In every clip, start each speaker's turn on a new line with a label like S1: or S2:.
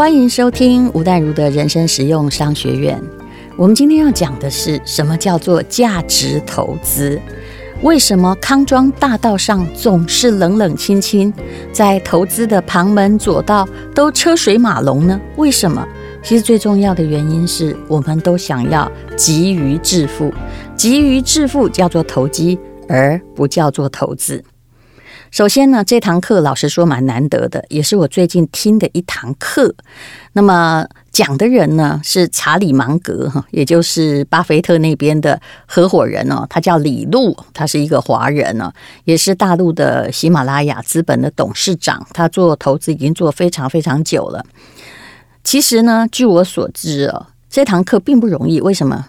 S1: 欢迎收听吴淡如的人生实用商学院。我们今天要讲的是什么叫做价值投资？为什么康庄大道上总是冷冷清清，在投资的旁门左道都车水马龙呢？为什么？其实最重要的原因是我们都想要急于致富，急于致富叫做投机，而不叫做投资。首先呢，这堂课老实说蛮难得的，也是我最近听的一堂课。那么讲的人呢是查理芒格哈，也就是巴菲特那边的合伙人哦，他叫李路，他是一个华人哦，也是大陆的喜马拉雅资本的董事长。他做投资已经做非常非常久了。其实呢，据我所知哦，这堂课并不容易。为什么？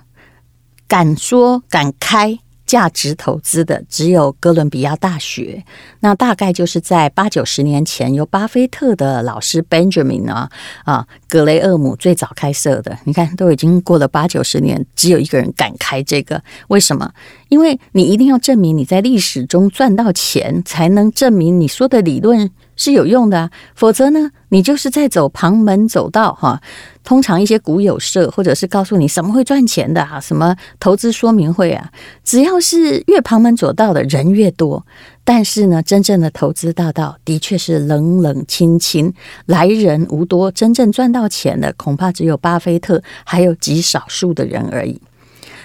S1: 敢说敢开价值投资的只有哥伦比亚大学，那大概就是在八九十年前由巴菲特的老师 Benjamin 啊啊格雷厄姆最早开设的。你看，都已经过了八九十年，只有一个人敢开这个，为什么？因为你一定要证明你在历史中赚到钱，才能证明你说的理论是有用的，否则呢，你就是在走旁门左道哈。通常一些股友社或者是告诉你什么会赚钱的啊，什么投资说明会啊，只要是越旁门左道的人越多。但是呢，真正的投资大道的确是冷冷清清，来人无多，真正赚到钱的恐怕只有巴菲特，还有极少数的人而已。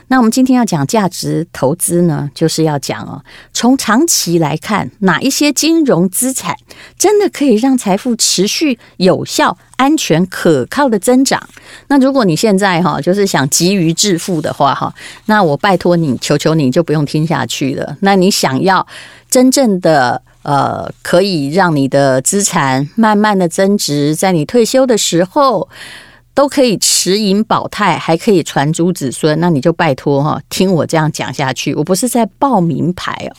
S1: 那我们今天要讲价值投资呢，就是要讲哦，从长期来看，哪一些金融资产真的可以让财富持续有效、安全、可靠的增长？那如果你现在哈，就是想急于致富的话哈，那我拜托你，求求你就不用听下去了。那你想要真正的呃，可以让你的资产慢慢的增值，在你退休的时候。都可以持盈保泰，还可以传诸子孙，那你就拜托哈，听我这样讲下去。我不是在报名牌哦。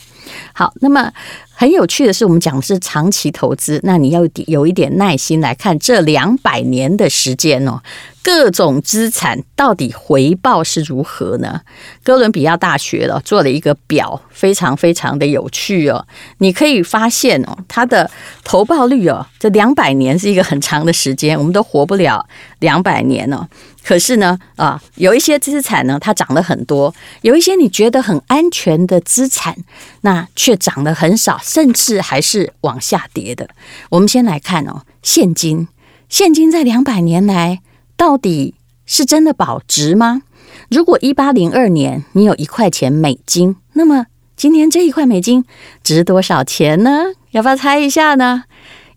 S1: 好，那么很有趣的是，我们讲的是长期投资，那你要有一点耐心来看这两百年的时间哦。各种资产到底回报是如何呢？哥伦比亚大学了做了一个表，非常非常的有趣哦。你可以发现哦，它的投报率哦，这两百年是一个很长的时间，我们都活不了两百年哦。可是呢，啊，有一些资产呢，它涨了很多；有一些你觉得很安全的资产，那却涨得很少，甚至还是往下跌的。我们先来看哦，现金，现金在两百年来。到底是真的保值吗？如果一八零二年你有一块钱美金，那么今年这一块美金值多少钱呢？要不要猜一下呢？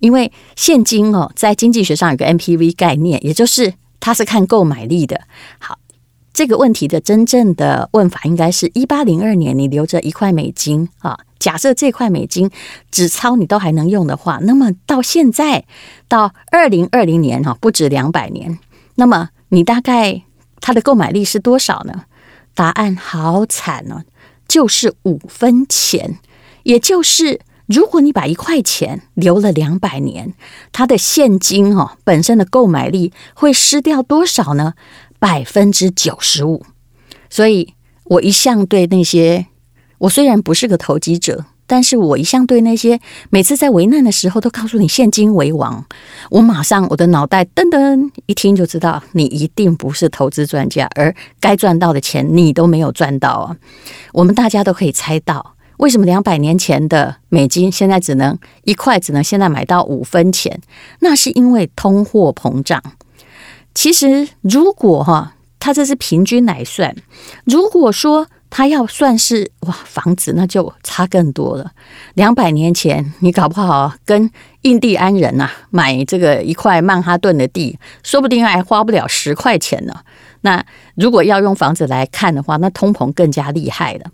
S1: 因为现金哦，在经济学上有个 MPV 概念，也就是它是看购买力的。好，这个问题的真正的问法应该是一八零二年你留着一块美金啊，假设这块美金纸钞你都还能用的话，那么到现在到二零二零年哈，不止两百年。那么你大概它的购买力是多少呢？答案好惨哦，就是五分钱。也就是如果你把一块钱留了两百年，它的现金哦本身的购买力会失掉多少呢？百分之九十五。所以我一向对那些，我虽然不是个投机者。但是我一向对那些每次在危难的时候都告诉你现金为王，我马上我的脑袋噔噔一听就知道你一定不是投资专家，而该赚到的钱你都没有赚到啊！我们大家都可以猜到，为什么两百年前的美金现在只能一块，只能现在买到五分钱？那是因为通货膨胀。其实如果哈，它这是平均来算，如果说。他要算是哇，房子那就差更多了。两百年前，你搞不好跟印第安人呐、啊、买这个一块曼哈顿的地，说不定还花不了十块钱呢。那如果要用房子来看的话，那通膨更加厉害了。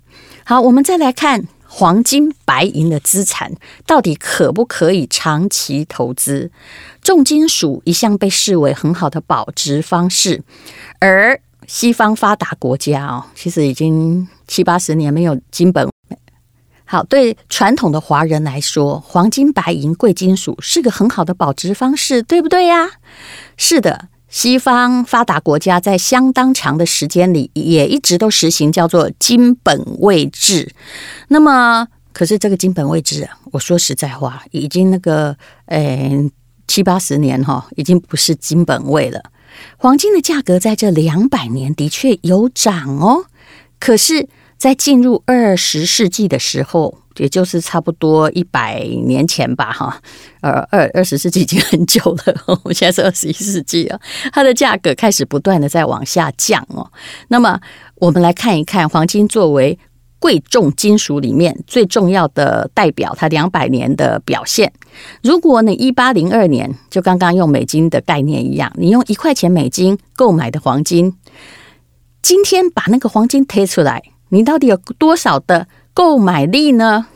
S1: 好，我们再来看黄金、白银的资产到底可不可以长期投资？重金属一向被视为很好的保值方式，而西方发达国家哦，其实已经七八十年没有金本。好，对传统的华人来说，黄金、白银、贵金属是个很好的保值方式，对不对呀？是的，西方发达国家在相当长的时间里也一直都实行叫做金本位制。那么，可是这个金本位制啊，我说实在话，已经那个，诶。七八十年哈，已经不是金本位了。黄金的价格在这两百年的确有涨哦，可是，在进入二十世纪的时候，也就是差不多一百年前吧，哈，呃，二二十世纪已经很久了，我们现在是二十一世纪了，它的价格开始不断的在往下降哦。那么，我们来看一看黄金作为贵重金属里面最重要的代表，它两百年的表现。如果你一八零二年就刚刚用美金的概念一样，你用一块钱美金购买的黄金，今天把那个黄金推出来，你到底有多少的购买力呢？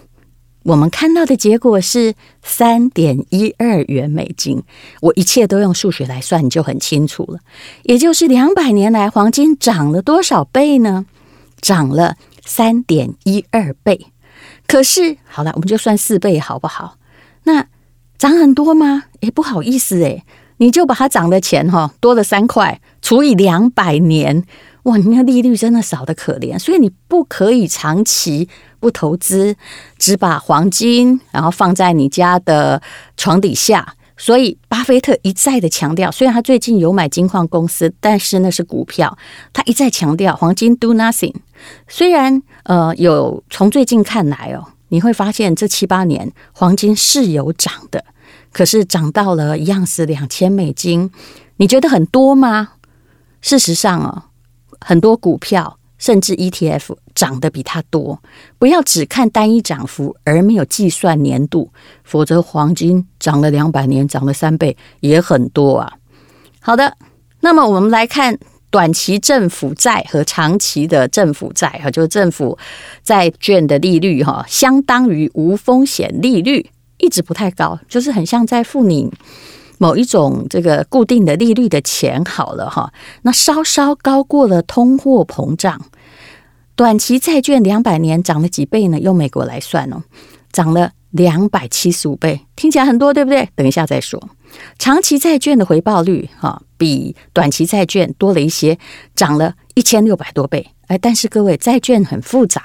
S1: 我们看到的结果是三点一二元美金。我一切都用数学来算，你就很清楚了。也就是两百年来黄金涨了多少倍呢？涨了。三点一二倍，可是好了，我们就算四倍好不好？那涨很多吗？也不好意思诶，你就把它涨的钱哈多了三块除以两百年，哇，你那利率真的少得可怜。所以你不可以长期不投资，只把黄金然后放在你家的床底下。所以，巴菲特一再的强调，虽然他最近有买金矿公司，但是那是股票。他一再强调，黄金 do nothing。虽然呃，有从最近看来哦，你会发现这七八年黄金是有涨的，可是涨到了一样是两千美金，你觉得很多吗？事实上哦，很多股票。甚至 ETF 涨得比它多，不要只看单一涨幅而没有计算年度，否则黄金涨了两百年，涨了三倍也很多啊。好的，那么我们来看短期政府债和长期的政府债哈，就是政府债券的利率哈，相当于无风险利率，一直不太高，就是很像在付你。某一种这个固定的利率的钱好了哈，那稍稍高过了通货膨胀。短期债券两百年涨了几倍呢？用美国来算哦，涨了两百七十五倍，听起来很多，对不对？等一下再说。长期债券的回报率哈，比短期债券多了一些，涨了一千六百多倍。哎，但是各位，债券很复杂。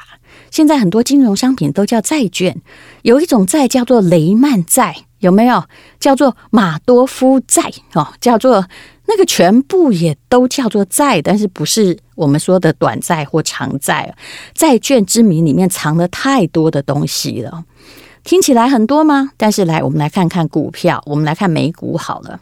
S1: 现在很多金融商品都叫债券，有一种债叫做雷曼债，有没有？叫做马多夫债哦，叫做那个全部也都叫做债，但是不是我们说的短债或长债？债券之名里面藏了太多的东西了，听起来很多吗？但是来，我们来看看股票，我们来看美股好了，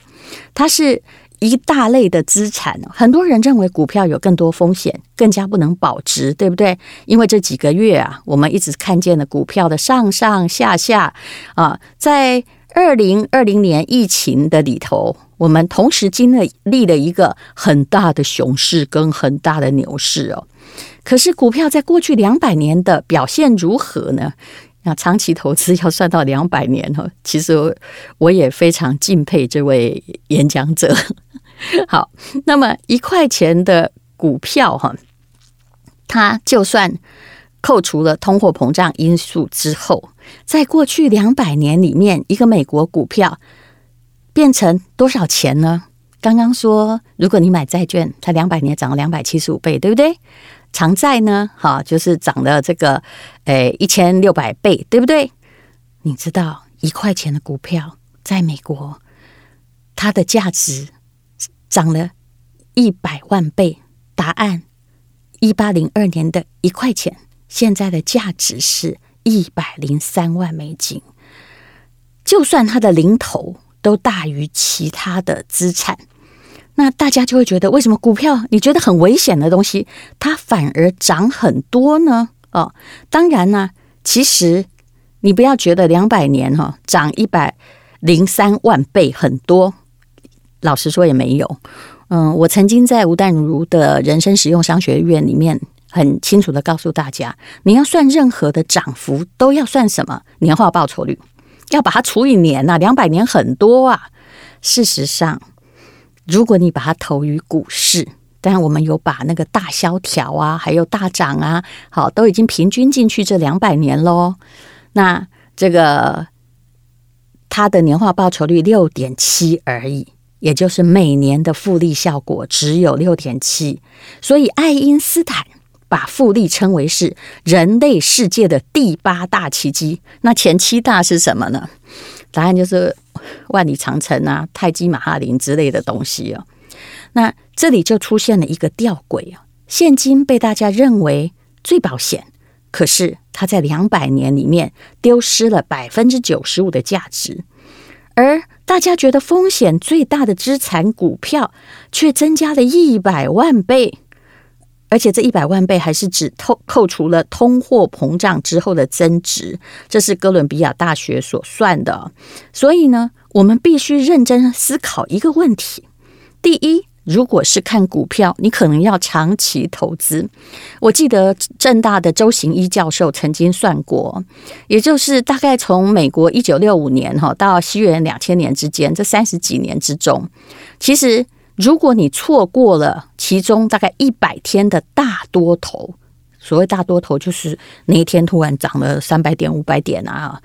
S1: 它是。一大类的资产，很多人认为股票有更多风险，更加不能保值，对不对？因为这几个月啊，我们一直看见了股票的上上下下啊。在二零二零年疫情的里头，我们同时经历了一个很大的熊市跟很大的牛市哦。可是股票在过去两百年的表现如何呢？那长期投资要算到两百年哦，其实我也非常敬佩这位演讲者。好，那么一块钱的股票哈，它就算扣除了通货膨胀因素之后，在过去两百年里面，一个美国股票变成多少钱呢？刚刚说，如果你买债券，它两百年涨了两百七十五倍，对不对？长债呢？哈，就是涨了这个诶一千六百倍，对不对？你知道一块钱的股票在美国，它的价值？涨了一百万倍。答案：一八零二年的一块钱，现在的价值是一百零三万美金。就算它的零头都大于其他的资产，那大家就会觉得，为什么股票你觉得很危险的东西，它反而涨很多呢？哦，当然呢，其实你不要觉得两百年哈涨一百零三万倍很多。老实说也没有，嗯，我曾经在吴淡如的人生实用商学院里面很清楚的告诉大家，你要算任何的涨幅都要算什么年化报酬率，要把它除以年呐，两百年很多啊。事实上，如果你把它投于股市，当然我们有把那个大萧条啊，还有大涨啊，好，都已经平均进去这两百年喽。那这个它的年化报酬率六点七而已。也就是每年的复利效果只有六点七，所以爱因斯坦把复利称为是人类世界的第八大奇迹。那前七大是什么呢？答案就是万里长城啊、泰姬玛哈林之类的东西哦。那这里就出现了一个吊诡啊，现金被大家认为最保险，可是它在两百年里面丢失了百分之九十五的价值，而大家觉得风险最大的资产股票却增加了一百万倍，而且这一百万倍还是只扣扣除了通货膨胀之后的增值，这是哥伦比亚大学所算的。所以呢，我们必须认真思考一个问题：第一。如果是看股票，你可能要长期投资。我记得正大的周行一教授曾经算过，也就是大概从美国一九六五年哈到西元两千年之间，这三十几年之中，其实如果你错过了其中大概一百天的大多头，所谓大多头就是那一天突然涨了三百点、五百点啊，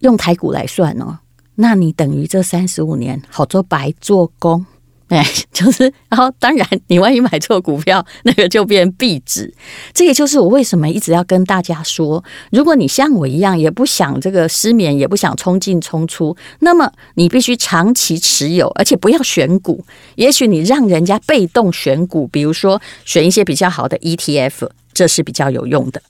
S1: 用台股来算哦，那你等于这三十五年好做白做工。哎，就是，然后当然，你万一买错股票，那个就变壁纸。这也就是我为什么一直要跟大家说，如果你像我一样，也不想这个失眠，也不想冲进冲出，那么你必须长期持有，而且不要选股。也许你让人家被动选股，比如说选一些比较好的 ETF，这是比较有用的。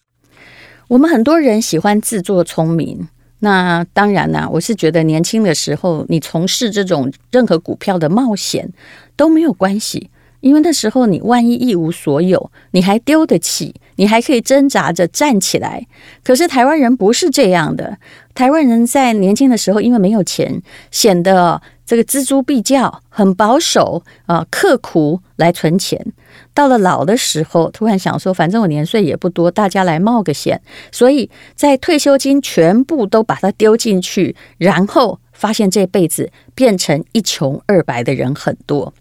S1: 我们很多人喜欢自作聪明。那当然啦，我是觉得年轻的时候，你从事这种任何股票的冒险都没有关系，因为那时候你万一一无所有，你还丢得起，你还可以挣扎着站起来。可是台湾人不是这样的，台湾人在年轻的时候，因为没有钱，显得这个锱铢必较，很保守啊，刻苦来存钱。到了老的时候，突然想说，反正我年岁也不多，大家来冒个险，所以在退休金全部都把它丢进去，然后发现这辈子变成一穷二白的人很多。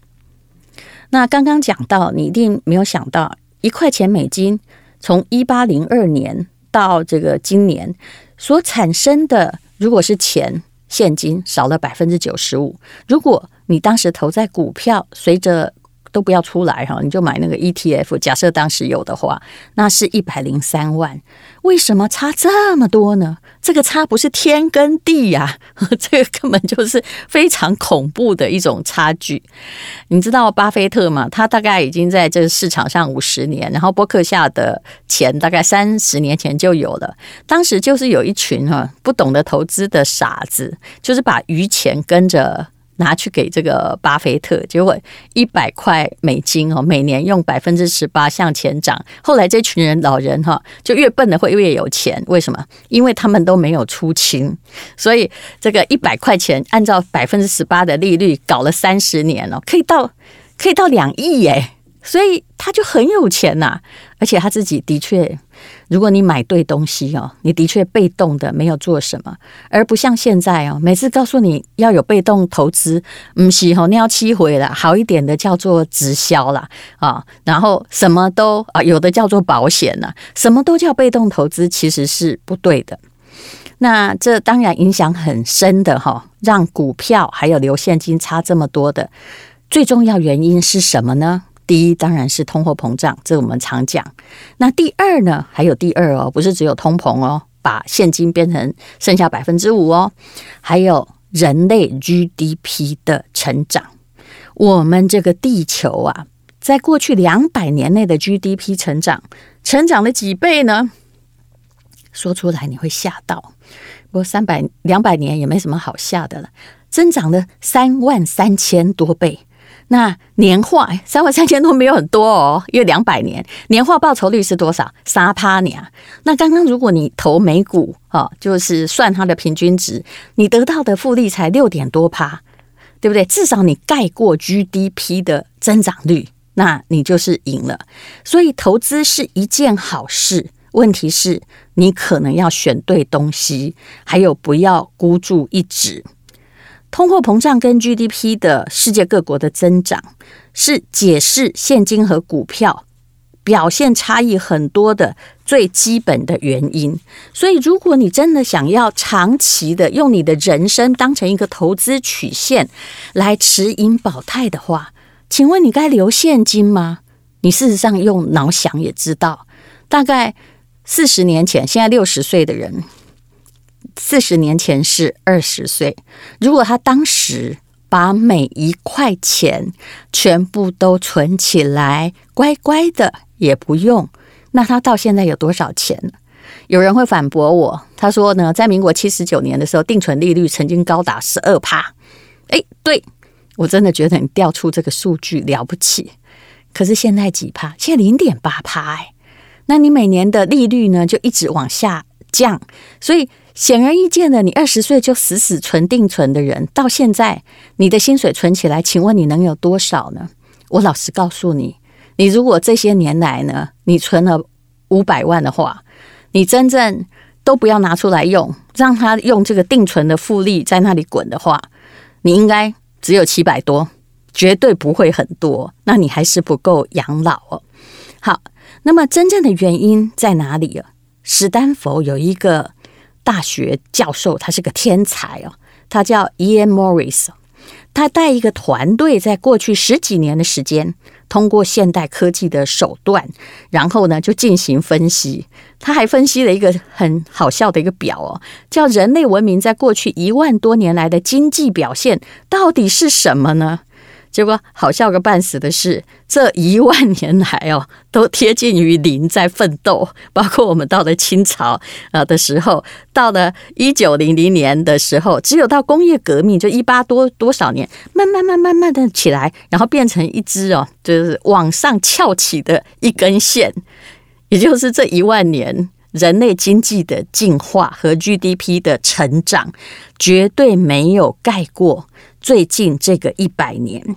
S1: 那刚刚讲到，你一定没有想到，一块钱美金从一八零二年到这个今年所产生的，如果是钱现金少了百分之九十五，如果你当时投在股票，随着都不要出来哈，你就买那个 ETF。假设当时有的话，那是一百零三万。为什么差这么多呢？这个差不是天跟地呀，这个根本就是非常恐怖的一种差距。你知道巴菲特吗？他大概已经在这个市场上五十年，然后波克夏的钱大概三十年前就有了。当时就是有一群哈不懂得投资的傻子，就是把余钱跟着。拿去给这个巴菲特，结果一百块美金哦，每年用百分之十八向前涨。后来这群人老人哈，就越笨的会越有钱。为什么？因为他们都没有出清，所以这个一百块钱按照百分之十八的利率搞了三十年了，可以到可以到两亿耶。所以他就很有钱呐，而且他自己的确，如果你买对东西哦，你的确被动的没有做什么，而不像现在哦，每次告诉你要有被动投资，不是吼，你要七回了，好一点的叫做直销啦啊，然后什么都啊，有的叫做保险呐，什么都叫被动投资，其实是不对的。那这当然影响很深的哈，让股票还有留现金差这么多的最重要原因是什么呢？第一当然是通货膨胀，这我们常讲。那第二呢？还有第二哦，不是只有通膨哦，把现金变成剩下百分之五哦，还有人类 GDP 的成长。我们这个地球啊，在过去两百年内的 GDP 成长，成长了几倍呢？说出来你会吓到。不过三百两百年也没什么好吓的了，增长了三万三千多倍。那年化三万三千多没有很多哦，因为两百年年化报酬率是多少？三趴年。那刚刚如果你投美股哦，就是算它的平均值，你得到的复利才六点多趴，对不对？至少你盖过 GDP 的增长率，那你就是赢了。所以投资是一件好事，问题是你可能要选对东西，还有不要孤注一掷。通货膨胀跟 GDP 的世界各国的增长，是解释现金和股票表现差异很多的最基本的原因。所以，如果你真的想要长期的用你的人生当成一个投资曲线来持盈保泰的话，请问你该留现金吗？你事实上用脑想也知道，大概四十年前，现在六十岁的人。四十年前是二十岁，如果他当时把每一块钱全部都存起来，乖乖的也不用，那他到现在有多少钱？有人会反驳我，他说呢，在民国七十九年的时候，定存利率曾经高达十二趴。哎，对，我真的觉得你调出这个数据了不起。可是现在几趴？现在零点八趴。哎，那你每年的利率呢，就一直往下降。所以显而易见的，你二十岁就死死存定存的人，到现在你的薪水存起来，请问你能有多少呢？我老实告诉你，你如果这些年来呢，你存了五百万的话，你真正都不要拿出来用，让他用这个定存的复利在那里滚的话，你应该只有七百多，绝对不会很多。那你还是不够养老哦。好，那么真正的原因在哪里啊？史丹佛有一个大学教授，他是个天才哦，他叫 Ian Morris，他带一个团队，在过去十几年的时间。通过现代科技的手段，然后呢，就进行分析。他还分析了一个很好笑的一个表哦，叫人类文明在过去一万多年来的经济表现到底是什么呢？结果好笑个半死的是，这一万年来哦，都贴近于零，在奋斗。包括我们到了清朝啊的时候，到了一九零零年的时候，只有到工业革命就一八多多少年，慢慢慢慢慢的起来，然后变成一支哦，就是往上翘起的一根线，也就是这一万年人类经济的进化和 GDP 的成长，绝对没有盖过。最近这个一百年，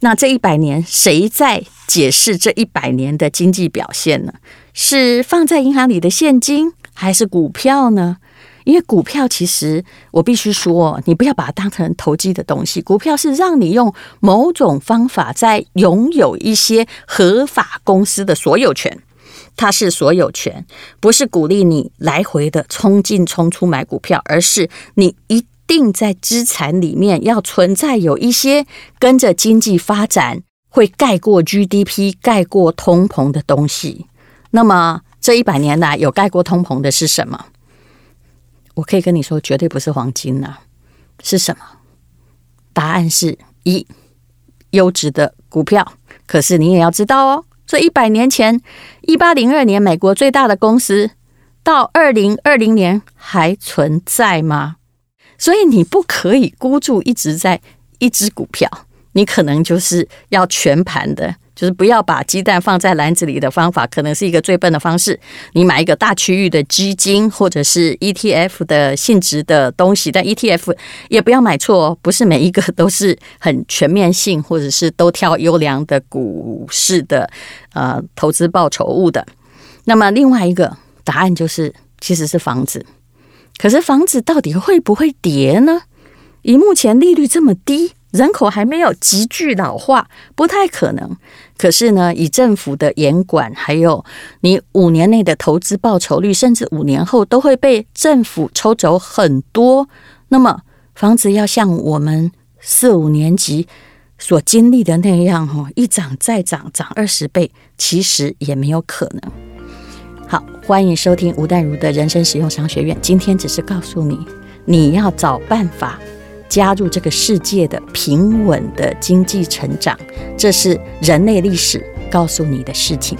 S1: 那这一百年谁在解释这一百年的经济表现呢？是放在银行里的现金，还是股票呢？因为股票其实我必须说，你不要把它当成投机的东西。股票是让你用某种方法在拥有一些合法公司的所有权，它是所有权，不是鼓励你来回的冲进冲出买股票，而是你一。定在资产里面要存在有一些跟着经济发展会盖过 GDP、盖过通膨的东西。那么这一百年来有盖过通膨的是什么？我可以跟你说，绝对不是黄金呐、啊，是什么？答案是一优质的股票。可是你也要知道哦，这一百年前，一八零二年美国最大的公司，到二零二零年还存在吗？所以你不可以孤注一掷在一只股票，你可能就是要全盘的，就是不要把鸡蛋放在篮子里的方法，可能是一个最笨的方式。你买一个大区域的基金或者是 ETF 的性质的东西，但 ETF 也不要买错哦，不是每一个都是很全面性，或者是都挑优良的股市的呃投资报酬物的。那么另外一个答案就是，其实是房子。可是房子到底会不会跌呢？以目前利率这么低，人口还没有急剧老化，不太可能。可是呢，以政府的严管，还有你五年内的投资报酬率，甚至五年后都会被政府抽走很多。那么房子要像我们四五年级所经历的那样，哈，一涨再涨，涨二十倍，其实也没有可能。好，欢迎收听吴淡如的人生实用商学院。今天只是告诉你，你要找办法加入这个世界的平稳的经济成长，这是人类历史告诉你的事情。